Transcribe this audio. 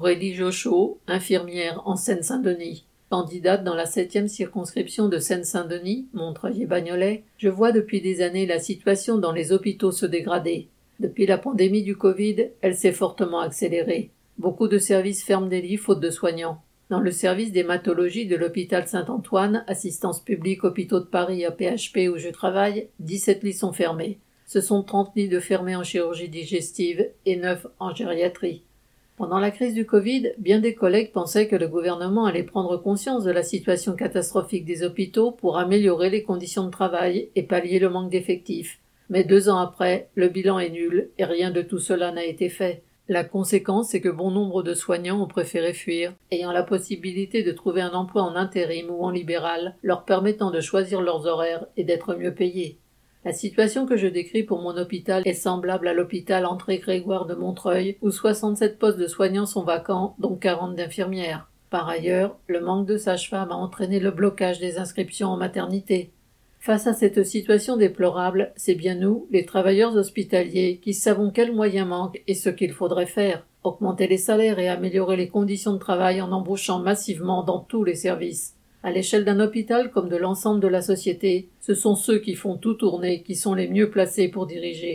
Aurélie Jochot, infirmière en Seine-Saint-Denis. Candidate dans la septième circonscription de Seine-Saint-Denis, Montreuil-Bagnolet, je vois depuis des années la situation dans les hôpitaux se dégrader. Depuis la pandémie du Covid, elle s'est fortement accélérée. Beaucoup de services ferment des lits faute de soignants. Dans le service d'hématologie de l'hôpital Saint-Antoine, assistance publique hôpitaux de Paris à PHP où je travaille, 17 lits sont fermés. Ce sont 30 lits de fermés en chirurgie digestive et 9 en gériatrie. Pendant la crise du Covid, bien des collègues pensaient que le gouvernement allait prendre conscience de la situation catastrophique des hôpitaux pour améliorer les conditions de travail et pallier le manque d'effectifs. Mais deux ans après, le bilan est nul et rien de tout cela n'a été fait. La conséquence est que bon nombre de soignants ont préféré fuir, ayant la possibilité de trouver un emploi en intérim ou en libéral, leur permettant de choisir leurs horaires et d'être mieux payés. La situation que je décris pour mon hôpital est semblable à l'hôpital André Grégoire de Montreuil, où 67 postes de soignants sont vacants, dont 40 d'infirmières. Par ailleurs, le manque de sages-femmes a entraîné le blocage des inscriptions en maternité. Face à cette situation déplorable, c'est bien nous, les travailleurs hospitaliers, qui savons quels moyens manquent et ce qu'il faudrait faire. Augmenter les salaires et améliorer les conditions de travail en embauchant massivement dans tous les services. À l'échelle d'un hôpital comme de l'ensemble de la société, ce sont ceux qui font tout tourner qui sont les mieux placés pour diriger.